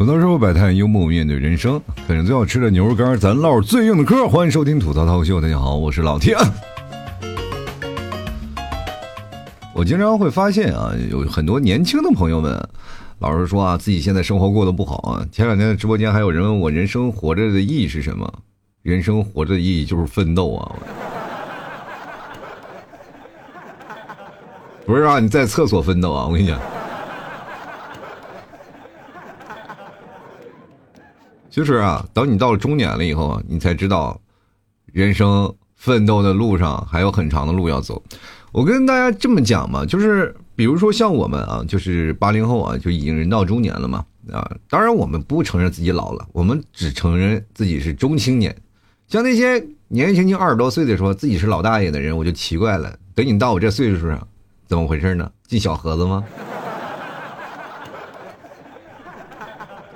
吐槽社会百态，幽默面对人生，啃着最好吃的牛肉干，咱唠最硬的嗑。欢迎收听吐槽涛秀，大家好，我是老铁。我经常会发现啊，有很多年轻的朋友们，老是说啊，自己现在生活过得不好啊。前两天的直播间还有人问我，人生活着的意义是什么？人生活着的意义就是奋斗啊。不是让你在厕所奋斗啊！我跟你讲。就是啊，等你到了中年了以后，你才知道，人生奋斗的路上还有很长的路要走。我跟大家这么讲嘛，就是比如说像我们啊，就是八零后啊，就已经人到中年了嘛啊。当然我们不承认自己老了，我们只承认自己是中青年。像那些年年轻轻二十多岁的说自己是老大爷的人，我就奇怪了。等你到我这岁数上，怎么回事呢？进小盒子吗？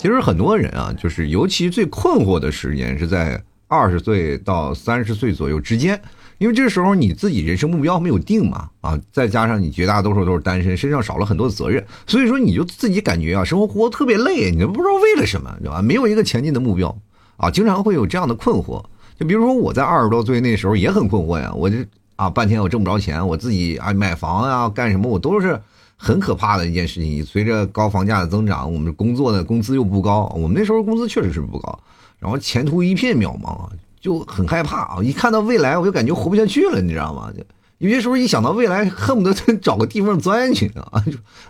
其实很多人啊，就是尤其最困惑的时间是在二十岁到三十岁左右之间，因为这时候你自己人生目标没有定嘛，啊，再加上你绝大多数都是单身，身上少了很多责任，所以说你就自己感觉啊，生活活特别累，你都不知道为了什么，对吧？没有一个前进的目标，啊，经常会有这样的困惑。就比如说我在二十多岁那时候也很困惑呀，我这啊半天我挣不着钱，我自己啊买房啊干什么我都是。很可怕的一件事情，随着高房价的增长，我们工作的工资又不高，我们那时候工资确实是不高，然后前途一片渺茫啊，就很害怕啊！一看到未来，我就感觉活不下去了，你知道吗？就有些时候一想到未来，恨不得找个地方钻去啊！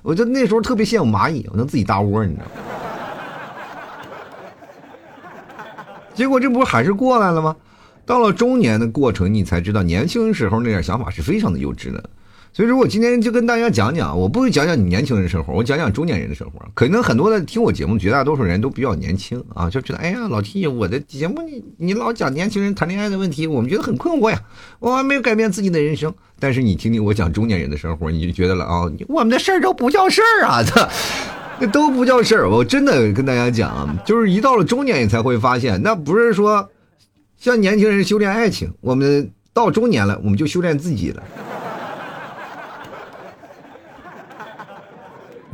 我就那时候特别羡慕蚂蚁，我能自己搭窝，你知道吗？结果这不还是过来了吗？到了中年的过程，你才知道年轻时候那点想法是非常的幼稚的。所以说我今天就跟大家讲讲，我不会讲讲你年轻人生活，我讲讲中年人的生活。可能很多的听我节目，绝大多数人都比较年轻啊，就觉得哎呀，老 T，我的节目你你老讲年轻人谈恋爱的问题，我们觉得很困惑呀，我还没有改变自己的人生。但是你听听我讲中年人的生活，你就觉得了啊，我们的事儿都不叫事儿啊，这那都不叫事儿。我真的跟大家讲，就是一到了中年，你才会发现，那不是说像年轻人修炼爱情，我们到中年了，我们就修炼自己了。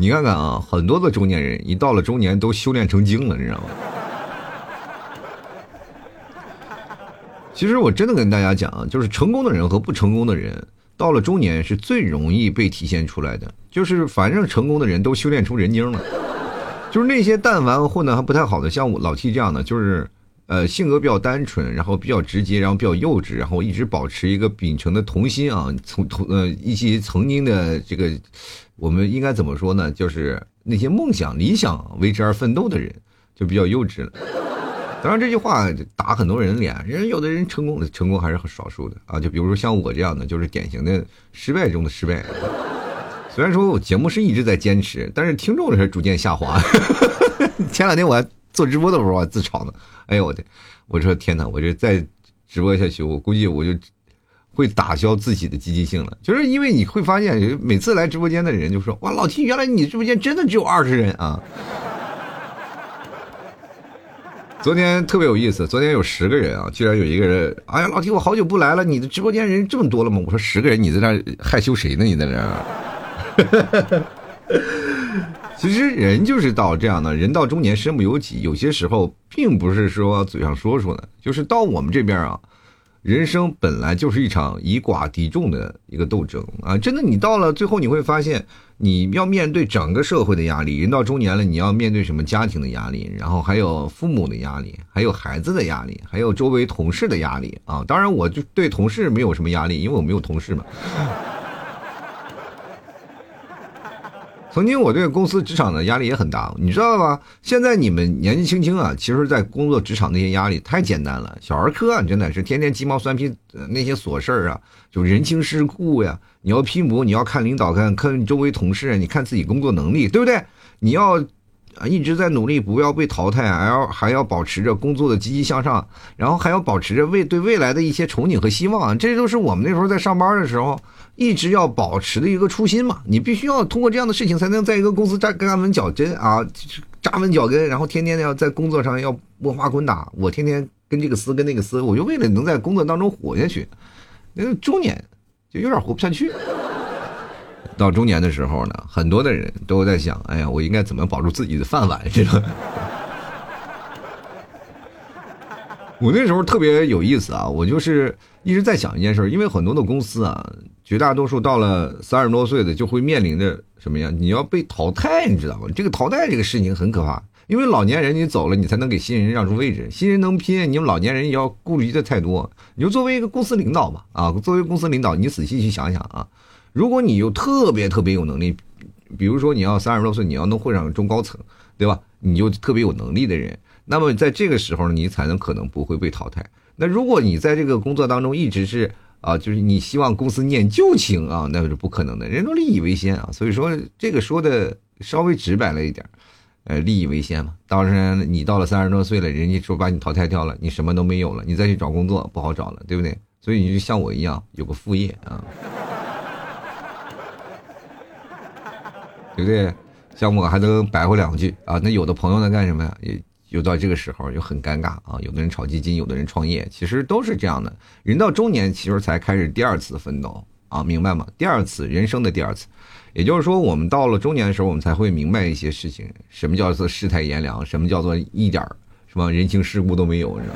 你看看啊，很多的中年人一到了中年都修炼成精了，你知道吗？其实我真的跟大家讲啊，就是成功的人和不成功的人到了中年是最容易被体现出来的。就是反正成功的人都修炼出人精了，就是那些但凡混的还不太好的，像我老 T 这样的，就是呃性格比较单纯，然后比较直接，然后比较幼稚，然后一直保持一个秉承的童心啊，从童呃一些曾经的这个。我们应该怎么说呢？就是那些梦想、理想为之而奋斗的人，就比较幼稚了。当然，这句话打很多人脸，人有的人成功成功还是很少数的啊。就比如说像我这样的，就是典型的失败中的失败。虽然说我节目是一直在坚持，但是听众是逐渐下滑。前两天我还做直播的时候，我还自嘲呢。哎呦我的，我说天哪，我这再直播下去，我估计我就。会打消自己的积极性了，就是因为你会发现，每次来直播间的人就说：“哇，老 T，原来你直播间真的只有二十人啊！”昨天特别有意思，昨天有十个人啊，居然有一个人，哎呀，老 T，我好久不来了，你的直播间人这么多了吗？我说十个人，你在那害羞谁呢？你在那？其实人就是到这样的，人到中年身不由己，有些时候并不是说嘴上说说的，就是到我们这边啊。人生本来就是一场以寡敌众的一个斗争啊！真的，你到了最后，你会发现你要面对整个社会的压力。人到中年了，你要面对什么家庭的压力，然后还有父母的压力，还有孩子的压力，还有周围同事的压力啊！当然，我就对同事没有什么压力，因为我没有同事嘛。曾经我对公司职场的压力也很大，你知道吧？现在你们年纪轻轻啊，其实，在工作职场那些压力太简单了，小儿科啊，真的是天天鸡毛蒜皮那些琐事儿啊，就人情世故呀，你要拼搏，你要看领导，看看周围同事，你看自己工作能力，对不对？你要。啊，一直在努力，不要被淘汰，还要还要保持着工作的积极向上，然后还要保持着未对未来的一些憧憬和希望，这都是我们那时候在上班的时候一直要保持的一个初心嘛。你必须要通过这样的事情，才能在一个公司扎扎稳脚跟啊，扎稳脚跟，然后天天要在工作上要摸爬滚打。我天天跟这个司跟那个司，我就为了能在工作当中活下去。那中年就有点活不下去。到中年的时候呢，很多的人都在想，哎呀，我应该怎么保住自己的饭碗？这种。我那时候特别有意思啊，我就是一直在想一件事，因为很多的公司啊，绝大多数到了三十多岁的就会面临着什么呀？你要被淘汰，你知道吗？这个淘汰这个事情很可怕，因为老年人你走了，你才能给新人让出位置，新人能拼，你们老年人也要顾虑的太多。你就作为一个公司领导嘛，啊，作为公司领导，你仔细去想想啊，如果你有特别特别有能力，比如说你要三十多岁，你要能混上中高层，对吧？你就特别有能力的人。那么在这个时候，你才能可能不会被淘汰。那如果你在这个工作当中一直是啊，就是你希望公司念旧情啊，那是不可能的。人都利益为先啊，所以说这个说的稍微直白了一点，呃，利益为先嘛。当然，你到了三十多岁了，人家说把你淘汰掉了，你什么都没有了，你再去找工作不好找了，对不对？所以你就像我一样有个副业啊，对不对？像我还能白活两句啊。那有的朋友呢干什么呀？也。又到这个时候就很尴尬啊！有的人炒基金，有的人创业，其实都是这样的。人到中年，其实才开始第二次奋斗啊，明白吗？第二次人生的第二次，也就是说，我们到了中年的时候，我们才会明白一些事情，什么叫做世态炎凉，什么叫做一点什么人情世故都没有，是吧？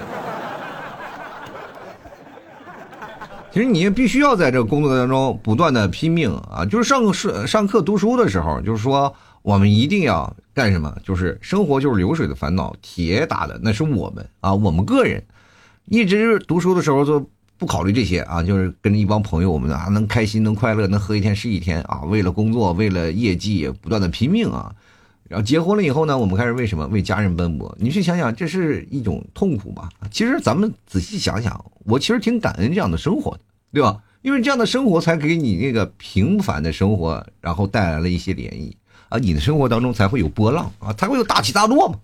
其实你也必须要在这个工作当中不断的拼命啊！就是上上上课读书的时候，就是说。我们一定要干什么？就是生活就是流水的烦恼，铁打的那是我们啊，我们个人，一直读书的时候就不考虑这些啊，就是跟着一帮朋友，我们啊能开心能快乐能喝一天是一天啊，为了工作为了业绩不断的拼命啊，然后结婚了以后呢，我们开始为什么为家人奔波？你去想想，这是一种痛苦吧？其实咱们仔细想想，我其实挺感恩这样的生活的，对吧？因为这样的生活才给你那个平凡的生活，然后带来了一些涟漪。啊，你的生活当中才会有波浪啊，才会有大起大落嘛，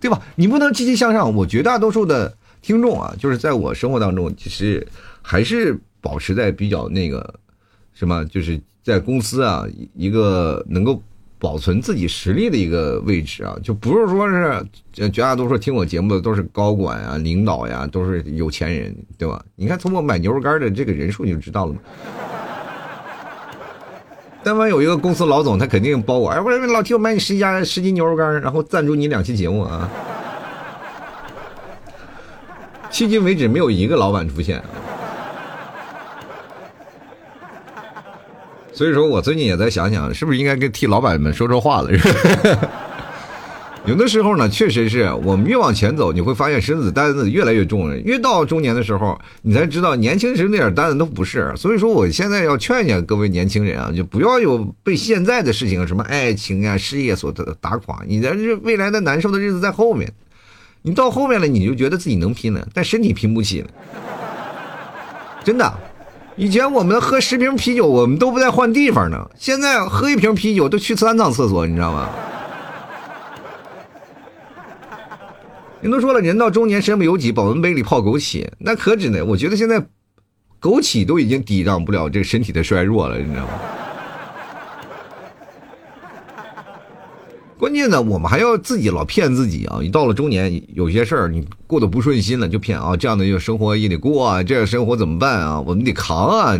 对吧？你不能积极向上。我绝大多数的听众啊，就是在我生活当中，其实还是保持在比较那个什么，就是在公司啊一个能够保存自己实力的一个位置啊，就不是说是绝大多数听我节目的都是高管啊、领导呀，都是有钱人，对吧？你看，从我买牛肉干的这个人数你就知道了嘛。但凡有一个公司老总，他肯定包我。哎，我说老提，我买你十家十斤牛肉干，然后赞助你两期节目啊。迄今为止，没有一个老板出现。所以说我最近也在想想，是不是应该跟替老板们说说话了。有的时候呢，确实是我们越往前走，你会发现身子担子越来越重了。越到中年的时候，你才知道年轻时那点担子都不是。所以说，我现在要劝劝各位年轻人啊，就不要有被现在的事情，什么爱情啊、事业所打垮。你的这未来的难受的日子在后面，你到后面了，你就觉得自己能拼了，但身体拼不起了。真的，以前我们喝十瓶啤酒，我们都不带换地方的，现在喝一瓶啤酒都去三趟厕所，你知道吗？人都说了，人到中年身不由己，保温杯里泡枸杞，那可指呢？我觉得现在枸杞都已经抵挡不了这个身体的衰弱了，你知道吗？关键呢，我们还要自己老骗自己啊！你到了中年，有些事儿你过得不顺心了，就骗啊，这样的生活也得过啊，这样生活怎么办啊？我们得扛啊！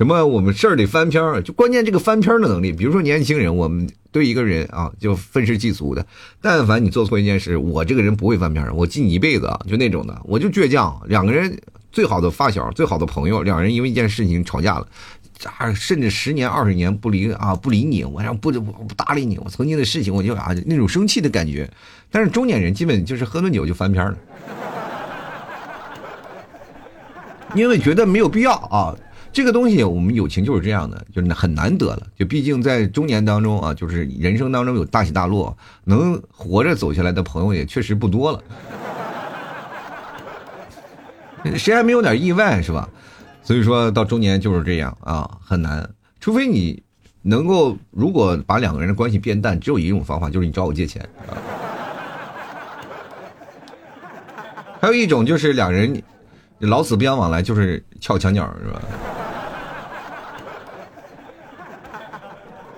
什么？我们事儿得翻篇儿，就关键这个翻篇儿的能力。比如说年轻人，我们对一个人啊，就愤世嫉俗的。但凡你做错一件事，我这个人不会翻篇儿，我记你一辈子，就那种的。我就倔强。两个人最好的发小，最好的朋友，两人因为一件事情吵架了，啊，甚至十年二十年不理啊，不理你，我让不不不搭理你。我曾经的事情，我就啊那种生气的感觉。但是中年人基本就是喝顿酒就翻篇了，因为觉得没有必要啊。这个东西，我们友情就是这样的，就是很难得了。就毕竟在中年当中啊，就是人生当中有大起大落，能活着走下来的朋友也确实不多了。谁还没有点意外是吧？所以说到中年就是这样啊，很难。除非你能够，如果把两个人的关系变淡，只有一种方法，就是你找我借钱。还有一种就是两人老死不相往来，就是撬墙角是吧？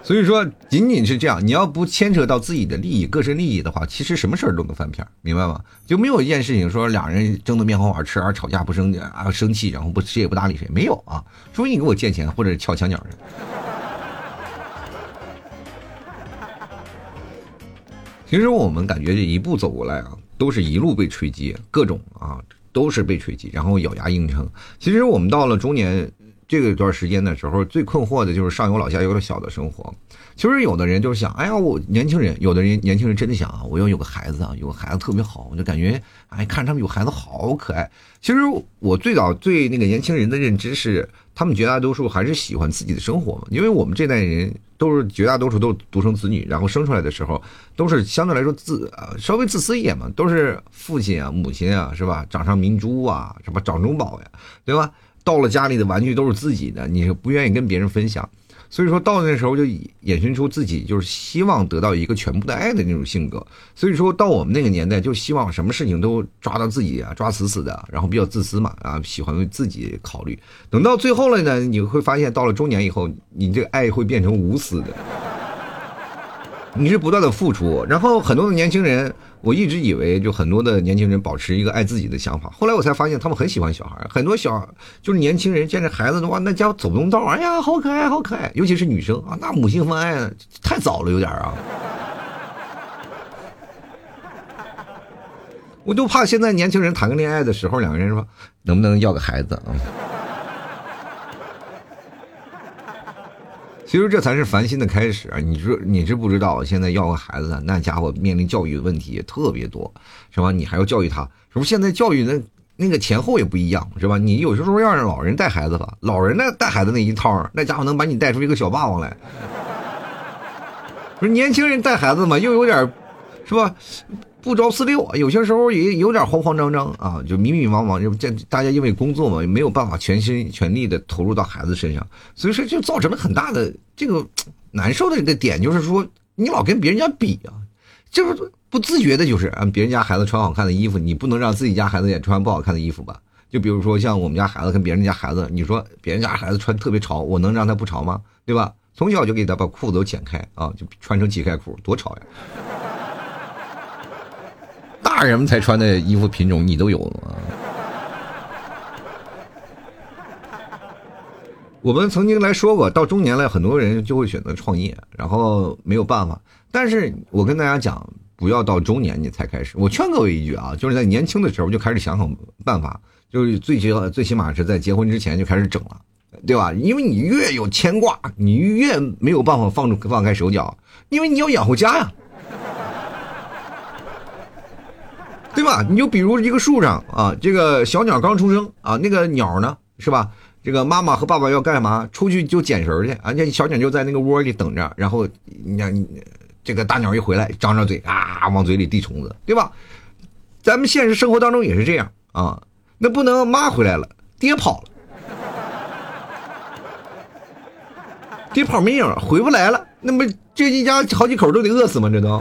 所以说，仅仅是这样，你要不牵扯到自己的利益、个人利益的话，其实什么事儿都能翻篇，明白吗？就没有一件事情说俩人争得面红耳赤而吵架不生啊生气，然后不谁也不搭理谁，没有啊。除非你给我借钱或者撬墙角的。其实我们感觉这一步走过来啊，都是一路被锤击，各种啊都是被锤击，然后咬牙硬撑。其实我们到了中年这个段时间的时候，最困惑的就是上有老下有小的生活。其实有的人就是想，哎呀，我年轻人，有的人年轻人真的想啊，我要有个孩子啊，有个孩子特别好，我就感觉，哎，看他们有孩子好可爱。其实我最早对那个年轻人的认知是，他们绝大多数还是喜欢自己的生活嘛，因为我们这代人都是绝大多数都是独生子女，然后生出来的时候都是相对来说自啊稍微自私一点嘛，都是父亲啊母亲啊是吧，掌上明珠啊什么掌中宝呀，对吧？到了家里的玩具都是自己的，你是不愿意跟别人分享。所以说到那时候就衍生出自己就是希望得到一个全部的爱的那种性格。所以说到我们那个年代，就希望什么事情都抓到自己啊，抓死死的，然后比较自私嘛啊，喜欢为自己考虑。等到最后了呢，你会发现到了中年以后，你这个爱会变成无私的。你是不断的付出，然后很多的年轻人，我一直以为就很多的年轻人保持一个爱自己的想法，后来我才发现他们很喜欢小孩，很多小就是年轻人见着孩子的话，那家伙走不动道，哎呀，好可爱，好可爱，尤其是女生啊，那母性分爱太早了，有点啊，我就怕现在年轻人谈个恋爱的时候，两个人说能不能要个孩子啊？其实这才是烦心的开始啊！你说你知不知道，现在要个孩子，那家伙面临教育问题也特别多，是吧？你还要教育他，是不？现在教育那那个前后也不一样，是吧？你有时候要让老人带孩子吧，老人那带孩子那一套，那家伙能把你带出一个小霸王来。不是年轻人带孩子嘛，又有点，是吧？不着四六，有些时候也有点慌慌张张啊，就迷迷茫茫。就这大家因为工作嘛，没有办法全心全力的投入到孩子身上，所以说就造成了很大的这个难受的一个点，就是说你老跟别人家比啊，就是不自觉的，就是啊，别人家孩子穿好看的衣服，你不能让自己家孩子也穿不好看的衣服吧？就比如说像我们家孩子跟别人家孩子，你说别人家孩子穿特别潮，我能让他不潮吗？对吧？从小就给他把裤子都剪开啊，就穿成乞丐裤，多潮呀！大人们才穿的衣服品种你都有吗？我们曾经来说过，到中年了，很多人就会选择创业，然后没有办法。但是我跟大家讲，不要到中年你才开始。我劝各位一句啊，就是在年轻的时候就开始想想办法，就是最起最起码是在结婚之前就开始整了，对吧？因为你越有牵挂，你越没有办法放放开手脚，因为你要养活家呀。对吧？你就比如一个树上啊，这个小鸟刚出生啊，那个鸟呢，是吧？这个妈妈和爸爸要干嘛？出去就捡食去，啊，那小鸟就在那个窝里等着。然后，你看，这个大鸟一回来，张张嘴啊，往嘴里递虫子，对吧？咱们现实生活当中也是这样啊。那不能妈回来了，爹跑了，爹跑没影，回不来了，那么这一家好几口都得饿死吗？这都。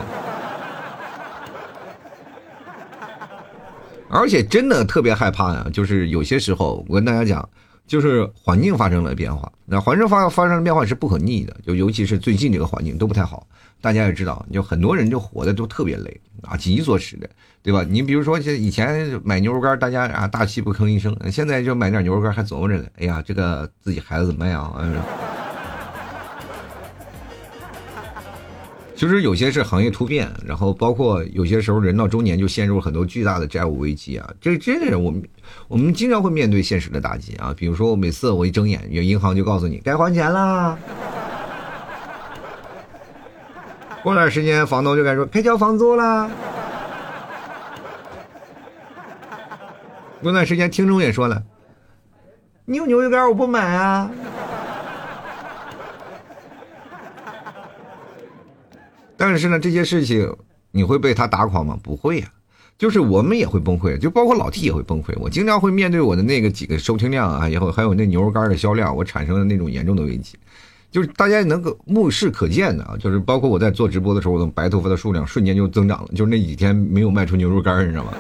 而且真的特别害怕呀，就是有些时候我跟大家讲，就是环境发生了变化，那环境发发生了变化是不可逆的，就尤其是最近这个环境都不太好。大家也知道，就很多人就活的都特别累啊，紧衣缩食的，对吧？你比如说，像以前买牛肉干，大家啊大气不吭一声，现在就买点牛肉干还琢磨着呢，哎呀，这个自己孩子怎么样？其实有些是行业突变，然后包括有些时候人到中年就陷入很多巨大的债务危机啊，这真的是我们我们经常会面对现实的打击啊。比如说，我每次我一睁眼，有银行就告诉你该还钱啦。过段时间，房东就该说该交房租啦。过段时间，听众也说了，你有牛肉干我不买啊。但是呢，这些事情你会被他打垮吗？不会呀，就是我们也会崩溃，就包括老 T 也会崩溃。我经常会面对我的那个几个收听量啊，以后还有那牛肉干的销量，我产生了那种严重的危机。就是大家能够目视可见的啊，就是包括我在做直播的时候，我的白头发的数量瞬间就增长了，就是那几天没有卖出牛肉干，你知道吗？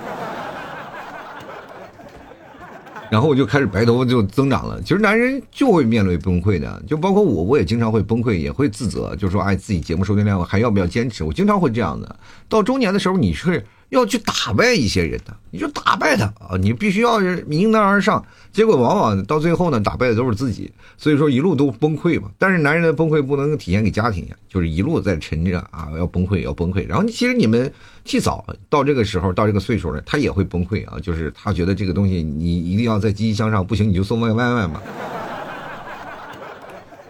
然后我就开始白头发就增长了。其实男人就会面临崩溃的，就包括我，我也经常会崩溃，也会自责，就说哎，自己节目收听量还要不要坚持？我经常会这样的。到中年的时候，你是要去打败一些人的，你就打败他啊！你必须要迎难而上，结果往往到最后呢，打败的都是自己，所以说一路都崩溃嘛。但是男人的崩溃不能体现给家庭呀，就是一路在沉着啊，要崩溃要崩溃。然后其实你们替早到这个时候到这个岁数了，他也会崩溃啊，就是他觉得这个东西你一定要再积极向上，不行你就送外卖嘛。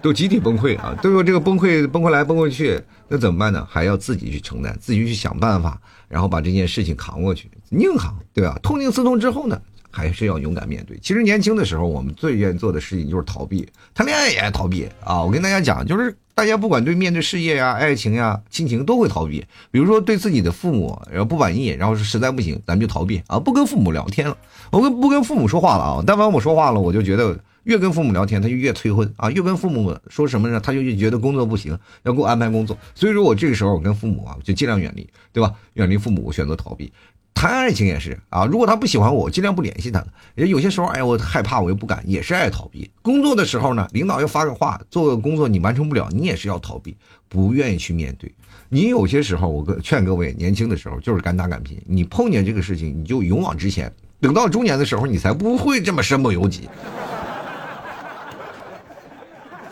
都集体崩溃啊！都有这个崩溃，崩溃来崩溃去，那怎么办呢？还要自己去承担，自己去想办法，然后把这件事情扛过去，硬扛，对吧？痛定思痛之后呢，还是要勇敢面对。其实年轻的时候，我们最愿意做的事情就是逃避，谈恋爱也爱逃避啊！我跟大家讲，就是大家不管对面对事业呀、爱情呀、亲情都会逃避。比如说对自己的父母，然后不满意，然后是实在不行，咱们就逃避啊，不跟父母聊天了，我跟不跟父母说话了啊！但凡我说话了，我就觉得。越跟父母聊天，他就越催婚啊！越跟父母说什么呢？他就越觉得工作不行，要给我安排工作。所以说我这个时候我跟父母啊，就尽量远离，对吧？远离父母，我选择逃避。谈爱情也是啊，如果他不喜欢我，尽量不联系他。也有些时候，哎，我害怕，我又不敢，也是爱逃避。工作的时候呢，领导要发个话，做个工作你完成不了，你也是要逃避，不愿意去面对。你有些时候，我劝各位，年轻的时候就是敢打敢拼。你碰见这个事情，你就勇往直前。等到中年的时候，你才不会这么身不由己。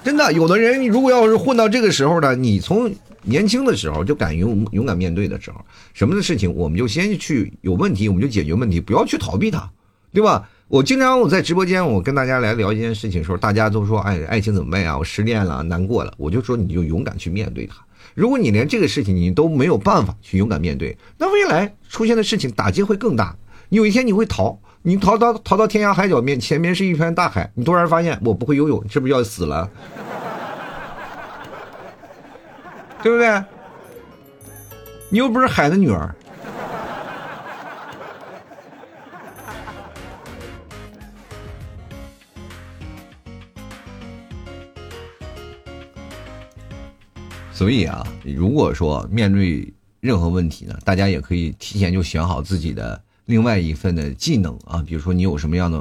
真的，有的人如果要是混到这个时候呢，你从年轻的时候就敢勇勇敢面对的时候，什么的事情我们就先去有问题我们就解决问题，不要去逃避它，对吧？我经常我在直播间我跟大家来聊一件事情的时候，大家都说哎，爱情怎么办呀？我失恋了，难过了，我就说你就勇敢去面对它。如果你连这个事情你都没有办法去勇敢面对，那未来出现的事情打击会更大。有一天你会逃。你逃到逃到天涯海角面前面是一片大海，你突然发现我不会游泳，是不是要死了？对不对？你又不是海的女儿。所以啊，如果说面对任何问题呢，大家也可以提前就选好自己的。另外一份的技能啊，比如说你有什么样的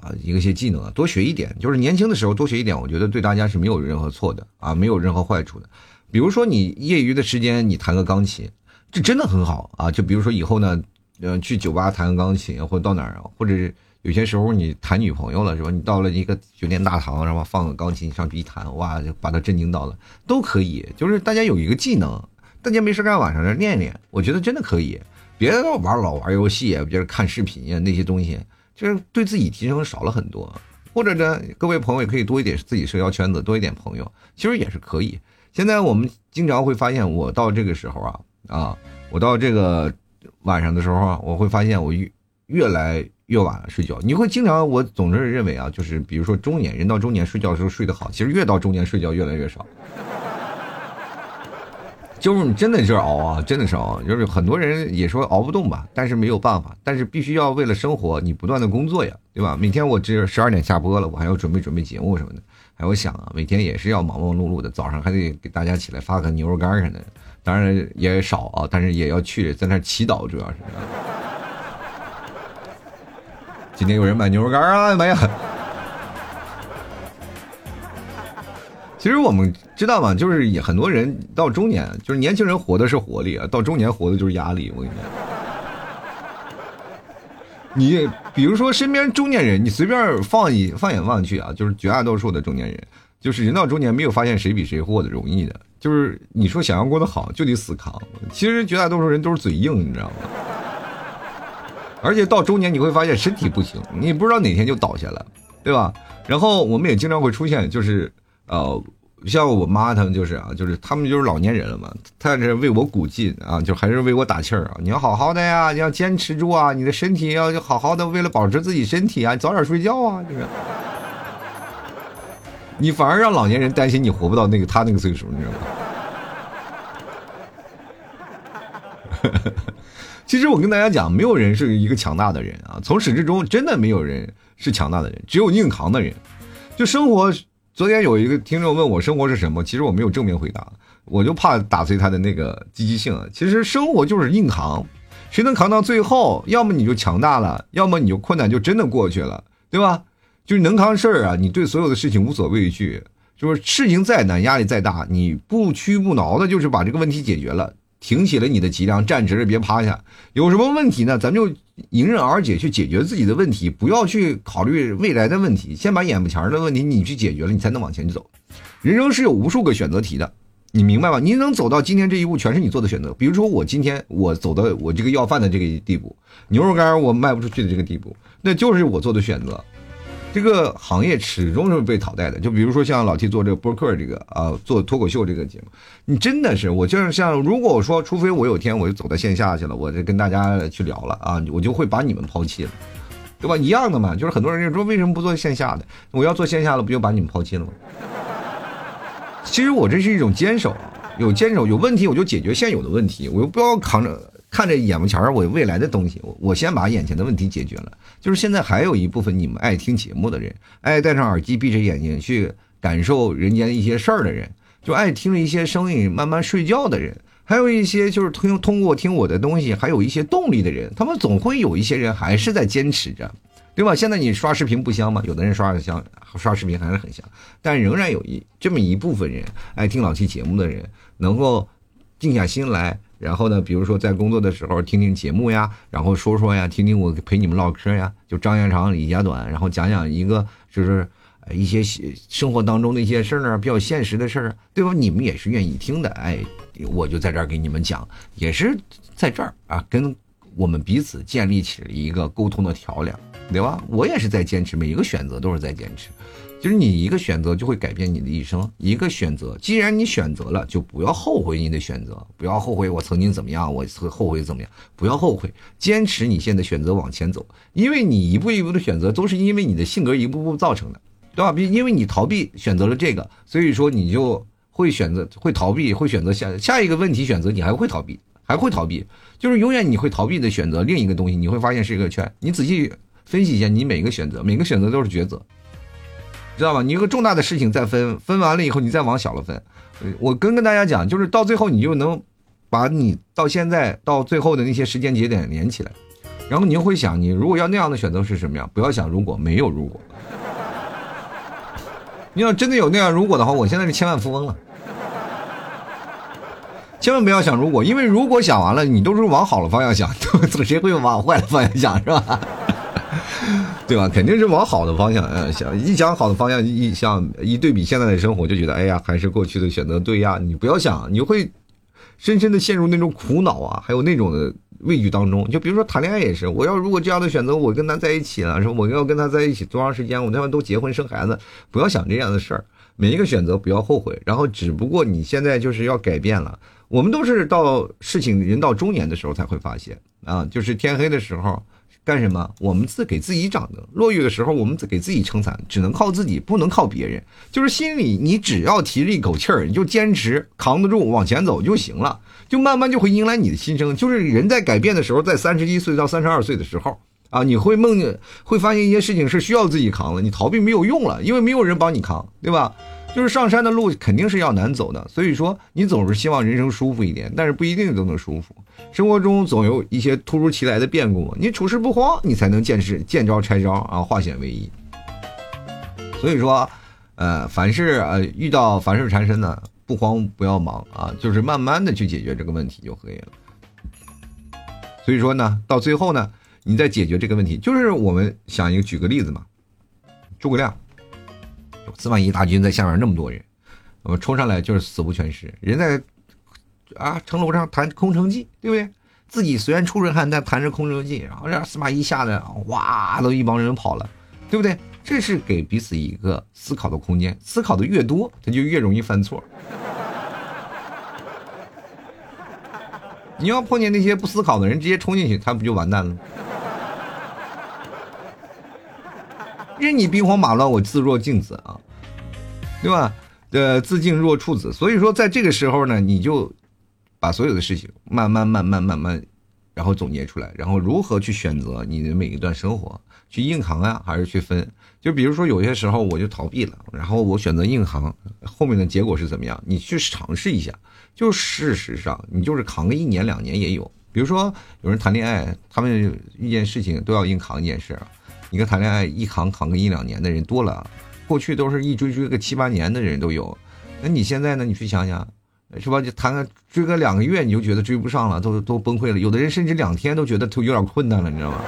啊一个些技能啊，多学一点，就是年轻的时候多学一点，我觉得对大家是没有任何错的啊，没有任何坏处的。比如说你业余的时间你弹个钢琴，这真的很好啊。就比如说以后呢，嗯，去酒吧弹个钢琴，或者到哪儿，或者是有些时候你谈女朋友了是吧？你到了一个酒店大堂，然后放个钢琴上去一弹，哇，就把他震惊到了，都可以。就是大家有一个技能，大家没事干晚上练练，我觉得真的可以。别玩老玩游戏啊，别人看视频呀，那些东西就是对自己提升少了很多。或者呢，各位朋友也可以多一点自己社交圈子，多一点朋友，其实也是可以。现在我们经常会发现，我到这个时候啊啊，我到这个晚上的时候啊，我会发现我越越来越晚睡觉。你会经常，我总是认为啊，就是比如说中年人到中年睡觉的时候睡得好，其实越到中年睡觉越来越少。就是你真的就是熬啊，真的是熬。就是很多人也说熬不动吧，但是没有办法，但是必须要为了生活，你不断的工作呀，对吧？每天我这十二点下播了，我还要准备准备节目什么的，还要想啊，每天也是要忙忙碌碌的，早上还得给大家起来发个牛肉干什么的，当然也少啊，但是也要去在那祈祷，主要是。今天有人买牛肉干啊？没有。其实我们知道嘛，就是也很多人到中年，就是年轻人活的是活力啊，到中年活的就是压力。我跟你讲，你比如说身边中年人，你随便放一放眼望去啊，就是绝大多数的中年人，就是人到中年没有发现谁比谁过得容易的，就是你说想要过得好就得死扛。其实绝大多数人都是嘴硬，你知道吗？而且到中年你会发现身体不行，你不知道哪天就倒下了，对吧？然后我们也经常会出现，就是呃。像我妈他们就是啊，就是他们就是老年人了嘛，他是为我鼓劲啊，就还是为我打气儿啊。你要好好的呀，你要坚持住啊，你的身体要好好的，为了保持自己身体啊，早点睡觉啊，就是。你反而让老年人担心你活不到那个他那个岁数，你知道吗？其实我跟大家讲，没有人是一个强大的人啊，从始至终真的没有人是强大的人，只有硬扛的人。就生活。昨天有一个听众问我生活是什么，其实我没有正面回答，我就怕打碎他的那个积极性。其实生活就是硬扛，谁能扛到最后，要么你就强大了，要么你就困难就真的过去了，对吧？就是能扛事儿啊，你对所有的事情无所畏惧，就是事情再难，压力再大，你不屈不挠的，就是把这个问题解决了。挺起了你的脊梁，站直了，别趴下。有什么问题呢？咱就迎刃而解，去解决自己的问题，不要去考虑未来的问题，先把眼前的问题你去解决了，你才能往前走。人生是有无数个选择题的，你明白吗？你能走到今天这一步，全是你做的选择。比如说我今天我走到我这个要饭的这个地步，牛肉干我卖不出去的这个地步，那就是我做的选择。这个行业始终是被淘汰的，就比如说像老 T 做这个播客这个啊，做脱口秀这个节目，你真的是我就是像，如果我说，除非我有天我就走到线下去了，我就跟大家去聊了啊，我就会把你们抛弃了，对吧？一样的嘛，就是很多人就说为什么不做线下的？我要做线下了，不就把你们抛弃了吗？其实我这是一种坚守，有坚守，有问题我就解决现有的问题，我又不要扛着。看着眼巴前儿，我未来的东西，我我先把眼前的问题解决了。就是现在还有一部分你们爱听节目的人，爱戴上耳机闭着眼睛去感受人间一些事儿的人，就爱听着一些声音慢慢睡觉的人，还有一些就是通通过听我的东西，还有一些动力的人，他们总会有一些人还是在坚持着，对吧？现在你刷视频不香吗？有的人刷的香，刷视频还是很香，但仍然有一这么一部分人爱听老 T 节目的人，能够静下心来。然后呢，比如说在工作的时候听听节目呀，然后说说呀，听听我陪你们唠嗑呀，就张家长李家短，然后讲讲一个就是一些生活当中的一些事儿呢，比较现实的事儿，对吧？你们也是愿意听的，哎，我就在这儿给你们讲，也是在这儿啊，跟我们彼此建立起了一个沟通的桥梁，对吧？我也是在坚持，每一个选择都是在坚持。就是你一个选择就会改变你的一生，一个选择，既然你选择了，就不要后悔你的选择，不要后悔我曾经怎么样，我后悔怎么样，不要后悔，坚持你现在选择往前走，因为你一步一步的选择都是因为你的性格一步步造成的，对吧？因为你逃避选择了这个，所以说你就会选择会逃避，会选择下下一个问题选择，你还会逃避，还会逃避，就是永远你会逃避的选择另一个东西，你会发现是一个圈。你仔细分析一下，你每个选择，每个选择都是抉择。知道吧？你一个重大的事情再分，分完了以后，你再往小了分。我跟跟大家讲，就是到最后，你就能把你到现在到最后的那些时间节点连起来，然后你就会想，你如果要那样的选择是什么样？不要想如果没有如果。你要真的有那样如果的话，我现在是千万富翁了。千万不要想如果，因为如果想完了，你都是往好的方向想，谁会往坏的方向想，是吧？对吧？肯定是往好的方向，嗯，想一想好的方向，一想一对比现在的生活，就觉得哎呀，还是过去的选择对呀。你不要想，你会深深的陷入那种苦恼啊，还有那种的畏惧当中。就比如说谈恋爱也是，我要如果这样的选择，我跟他在一起了，说我要跟他在一起多长时间，我他妈都结婚生孩子，不要想这样的事儿。每一个选择不要后悔，然后只不过你现在就是要改变了。我们都是到事情人到中年的时候才会发现啊，就是天黑的时候。干什么？我们自给自己掌灯。落雨的时候，我们给自己撑伞，只能靠自己，不能靠别人。就是心里，你只要提着一口气儿，你就坚持扛得住，往前走就行了。就慢慢就会迎来你的新生。就是人在改变的时候，在三十一岁到三十二岁的时候啊，你会梦见，会发现一些事情是需要自己扛的，你逃避没有用了，因为没有人帮你扛，对吧？就是上山的路肯定是要难走的，所以说你总是希望人生舒服一点，但是不一定都能舒服。生活中总有一些突如其来的变故，你处事不慌，你才能见识见招拆招啊，化险为夷。所以说，呃，凡事呃遇到凡事缠身呢，不慌不要忙啊，就是慢慢的去解决这个问题就可以了。所以说呢，到最后呢，你再解决这个问题，就是我们想一个举个例子嘛，诸葛亮。司马懿大军在下面那么多人，我们冲上来就是死不全尸。人在啊城楼上弹空城计，对不对？自己虽然出着汗，但弹着空城计，然后让司马懿吓得哇，都一帮人跑了，对不对？这是给彼此一个思考的空间。思考的越多，他就越容易犯错。你要碰见那些不思考的人，直接冲进去，他不就完蛋了？任你兵荒马乱，我自若静子啊，对吧？呃，自静若处子。所以说，在这个时候呢，你就把所有的事情慢慢、慢慢、慢慢，然后总结出来，然后如何去选择你的每一段生活，去硬扛呀，还是去分？就比如说，有些时候我就逃避了，然后我选择硬扛，后面的结果是怎么样？你去尝试一下。就事实上，你就是扛个一年两年也有。比如说，有人谈恋爱，他们遇见事情都要硬扛一件事。你看谈恋爱一扛扛个一两年的人多了，过去都是一追追个七八年的人都有。那你现在呢？你去想想，是吧？就谈个追个两个月，你就觉得追不上了，都都崩溃了。有的人甚至两天都觉得都有点困难了，你知道吗？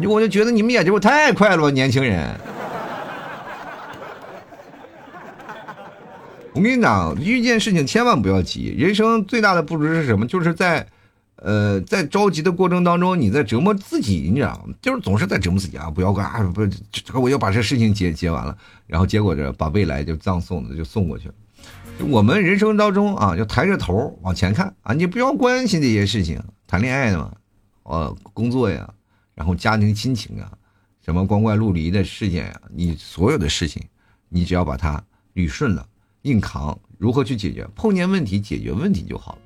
我就觉得你们眼睛太快了吧，年轻人。我跟你讲，遇见事情千万不要急。人生最大的不足是什么？就是在，呃，在着急的过程当中，你在折磨自己，你知道吗？就是总是在折磨自己啊！不要啊，不，这我要把这事情结结完了，然后结果这把未来就葬送的就送过去了。我们人生当中啊，要抬着头往前看啊！你不要关心这些事情，谈恋爱的嘛，呃，工作呀，然后家庭亲情啊，什么光怪陆离的事件呀，你所有的事情，你只要把它捋顺了。硬扛，如何去解决？碰见问题解决问题就好了。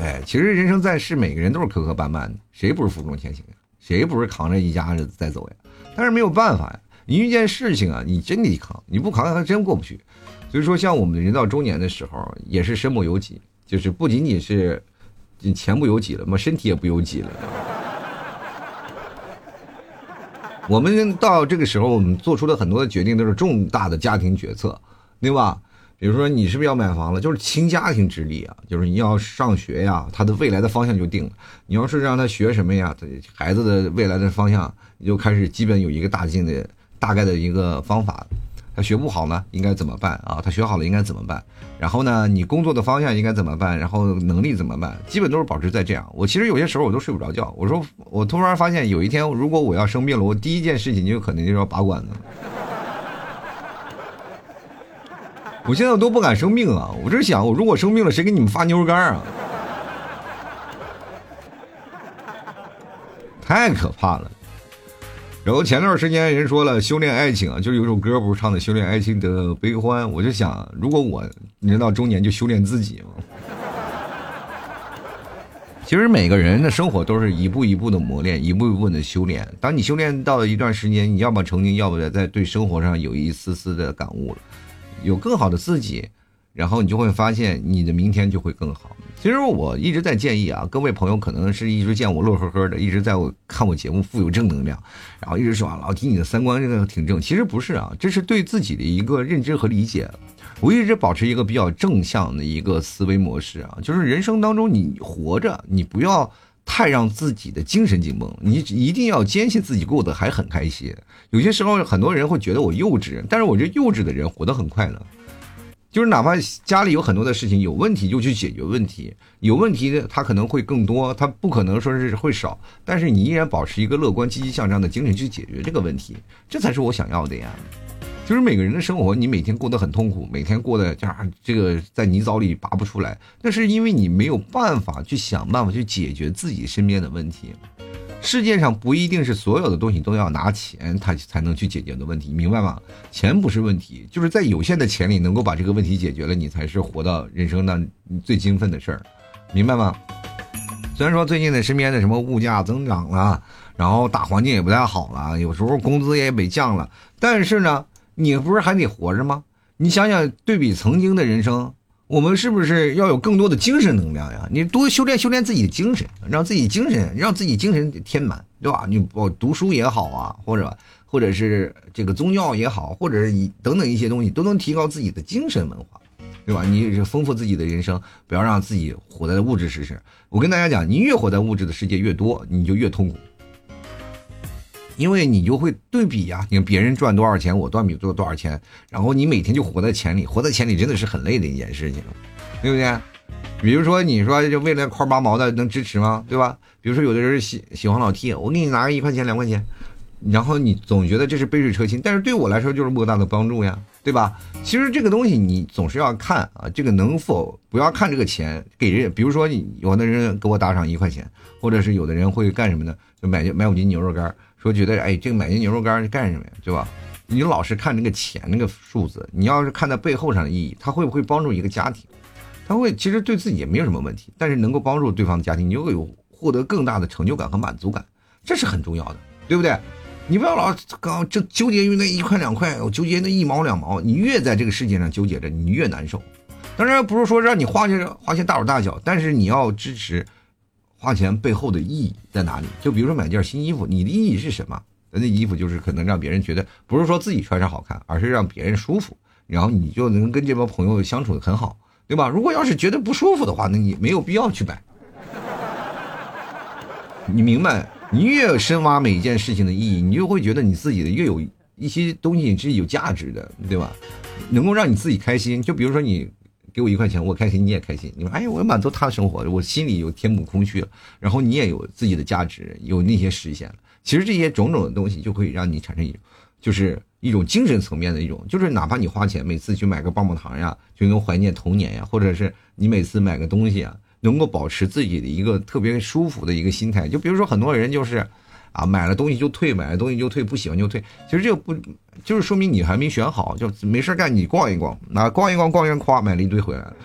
哎，其实人生在世，每个人都是磕磕绊绊的，谁不是负重前行呀？谁不是扛着一家子在走呀？但是没有办法呀，你遇见事情啊，你真得扛，你不扛还真过不去。所以说，像我们人到中年的时候，也是身不由己，就是不仅仅是钱不由己了嘛，身体也不由己了。我们到这个时候，我们做出的很多的决定都是重大的家庭决策。对吧？比如说你是不是要买房了？就是倾家庭之力啊，就是你要上学呀，他的未来的方向就定了。你要是让他学什么呀，孩子的未来的方向你就开始基本有一个大进的大概的一个方法。他学不好呢，应该怎么办啊？他学好了应该怎么办？然后呢，你工作的方向应该怎么办？然后能力怎么办？基本都是保持在这样。我其实有些时候我都睡不着觉。我说我突然发现有一天如果我要生病了，我第一件事情就可能就要拔管子。我现在都不敢生病啊！我这想，我如果生病了，谁给你们发牛肉干啊？太可怕了。然后前段时间人说了，修炼爱情啊，就有首歌不是唱的修炼爱情的悲欢。我就想，如果我人到中年就修炼自己嘛。其实每个人的生活都是一步一步的磨练，一步一步的修炼。当你修炼到了一段时间，你要么成精，要不在对生活上有一丝丝的感悟了。有更好的自己，然后你就会发现你的明天就会更好。其实我一直在建议啊，各位朋友可能是一直见我乐呵呵的，一直在我看我节目富有正能量，然后一直说啊老提你的三观这个挺正。其实不是啊，这是对自己的一个认知和理解。我一直保持一个比较正向的一个思维模式啊，就是人生当中你活着，你不要。太让自己的精神紧绷，你一定要坚信自己过得还很开心。有些时候，很多人会觉得我幼稚，但是我觉得幼稚的人活得很快乐。就是哪怕家里有很多的事情有问题，就去解决问题。有问题的他可能会更多，他不可能说是会少，但是你依然保持一个乐观、积极向上的精神去解决这个问题，这才是我想要的呀。就是每个人的生活，你每天过得很痛苦，每天过得这样，这个在泥沼里拔不出来，那是因为你没有办法去想办法去解决自己身边的问题。世界上不一定是所有的东西都要拿钱，它才能去解决的问题，明白吗？钱不是问题，就是在有限的钱里能够把这个问题解决了，你才是活到人生的最兴奋的事儿，明白吗？虽然说最近的身边的什么物价增长了，然后大环境也不太好了，有时候工资也被降了，但是呢。你不是还得活着吗？你想想，对比曾经的人生，我们是不是要有更多的精神能量呀？你多修炼修炼自己的精神，让自己精神让自己精神填满，对吧？你我读书也好啊，或者或者是这个宗教也好，或者是等等一些东西，都能提高自己的精神文化，对吧？你丰富自己的人生，不要让自己活在物质世界。我跟大家讲，你越活在物质的世界越多，你就越痛苦。因为你就会对比呀，你看别人赚多少钱，我赚比赚多少钱，然后你每天就活在钱里，活在钱里真的是很累的一件事情，对不对？比如说你说就为了块八毛的能支持吗？对吧？比如说有的人喜喜欢老 T，我给你拿个一块钱两块钱，然后你总觉得这是杯水车薪，但是对我来说就是莫大的帮助呀，对吧？其实这个东西你总是要看啊，这个能否不要看这个钱给人，比如说你有的人给我打赏一块钱，或者是有的人会干什么呢？就买买五斤牛肉干。说觉得哎，这个买些牛肉干是干什么呀？对吧？你老是看那个钱那个数字，你要是看在背后上的意义，它会不会帮助一个家庭？它会其实对自己也没有什么问题，但是能够帮助对方的家庭，你就会有获得更大的成就感和满足感，这是很重要的，对不对？你不要老刚就纠结于那一块两块，我纠结那一毛两毛，你越在这个世界上纠结着，你越难受。当然不是说让你花钱花钱大手大脚，但是你要支持。花钱背后的意义在哪里？就比如说买件新衣服，你的意义是什么？那衣服就是可能让别人觉得不是说自己穿上好看，而是让别人舒服，然后你就能跟这帮朋友相处的很好，对吧？如果要是觉得不舒服的话，那你没有必要去买。你明白？你越深挖每一件事情的意义，你就会觉得你自己的越有一些东西是有价值的，对吧？能够让你自己开心。就比如说你给我一块钱，我开心，你也开心。你说，哎，我满足他的生活，我心里有填补空虚了。然后你也有自己的价值，有那些实现了。其实这些种种的东西，就可以让你产生一种，就是一种精神层面的一种，就是哪怕你花钱每次去买个棒棒糖呀，就能怀念童年呀，或者是你每次买个东西啊。能够保持自己的一个特别舒服的一个心态，就比如说很多人就是，啊，买了东西就退，买了东西就退，不喜欢就退。其实这个不，就是说明你还没选好，就没事干，你逛一逛，那逛一逛，逛完夸买了一堆回来了。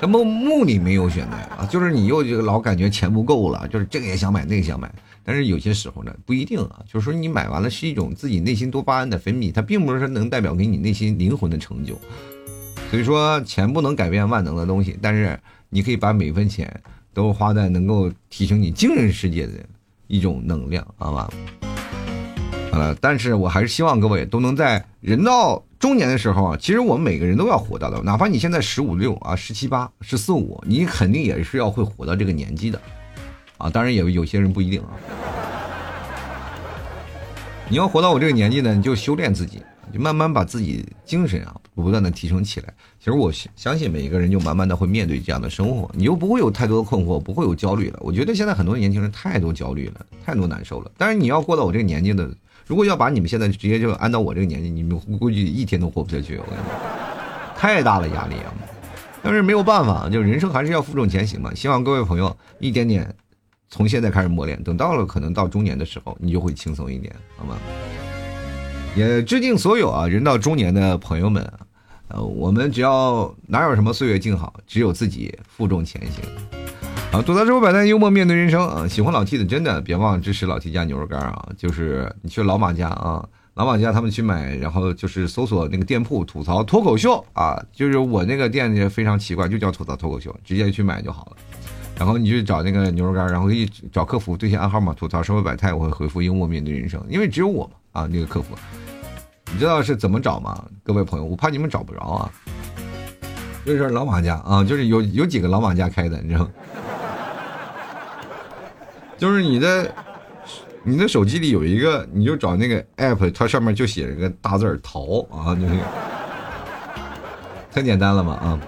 那么目的没有选对啊，就是你又就老感觉钱不够了，就是这个也想买，那个想买。但是有些时候呢，不一定啊，就是说你买完了是一种自己内心多巴胺的分泌，它并不是说能代表给你内心灵魂的成就。所以说，钱不能改变万能的东西，但是你可以把每一分钱都花在能够提升你精神世界的一种能量，好吧？呃，但是我还是希望各位都能在人到中年的时候啊，其实我们每个人都要活到的，哪怕你现在十五六啊、十七八、十四五，你肯定也是要会活到这个年纪的，啊，当然也有些人不一定啊。你要活到我这个年纪呢，你就修炼自己。就慢慢把自己精神啊不断的提升起来。其实我相信每一个人就慢慢的会面对这样的生活，你又不会有太多的困惑，不会有焦虑了。我觉得现在很多年轻人太多焦虑了，太多难受了。但是你要过到我这个年纪的，如果要把你们现在直接就按到我这个年纪，你们估计一天都活不下去。我跟你说，太大了压力啊！但是没有办法，就人生还是要负重前行嘛。希望各位朋友一点点从现在开始磨练，等到了可能到中年的时候，你就会轻松一点，好吗？也致敬所有啊，人到中年的朋友们啊，呃，我们只要哪有什么岁月静好，只有自己负重前行。啊，吐槽之后百态，幽默面对人生啊！喜欢老 T 的真的别忘了支持老 T 家牛肉干啊！就是你去老马家啊，老马家他们去买，然后就是搜索那个店铺吐槽脱口秀啊，就是我那个店也非常奇怪，就叫吐槽脱口秀，直接去买就好了。然后你去找那个牛肉干，然后一找客服对线暗号嘛，吐槽生活百态，我会回复幽默面对人生，因为只有我嘛啊，那个客服。你知道是怎么找吗？各位朋友，我怕你们找不着啊。就是老马家啊，就是有有几个老马家开的，你知道吗？就是你的你的手机里有一个，你就找那个 app，它上面就写着个大字儿“淘”啊，就是太简单了嘛啊。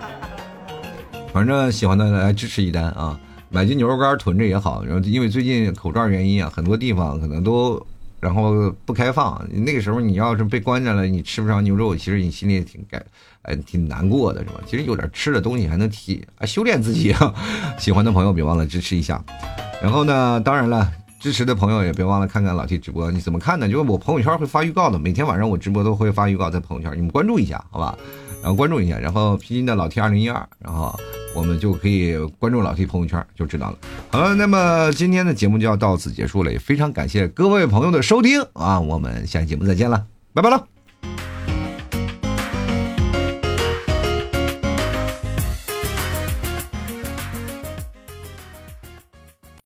反正喜欢的来支持一单啊，买斤牛肉干囤着也好。然后因为最近口罩原因啊，很多地方可能都。然后不开放，那个时候你要是被关着了，你吃不上牛肉，其实你心里也挺该，哎，挺难过的，是吧？其实有点吃的东西还能提啊，修炼自己啊。喜欢的朋友别忘了支持一下。然后呢，当然了，支持的朋友也别忘了看看老 T 直播。你怎么看呢？就是我朋友圈会发预告的，每天晚上我直播都会发预告在朋友圈，你们关注一下，好吧？然后关注一下，然后拼音的老 T 二零一二，然后。我们就可以关注老 T 朋友圈，就知道了。好了，那么今天的节目就要到此结束了，也非常感谢各位朋友的收听啊！我们下期节目再见了，拜拜了。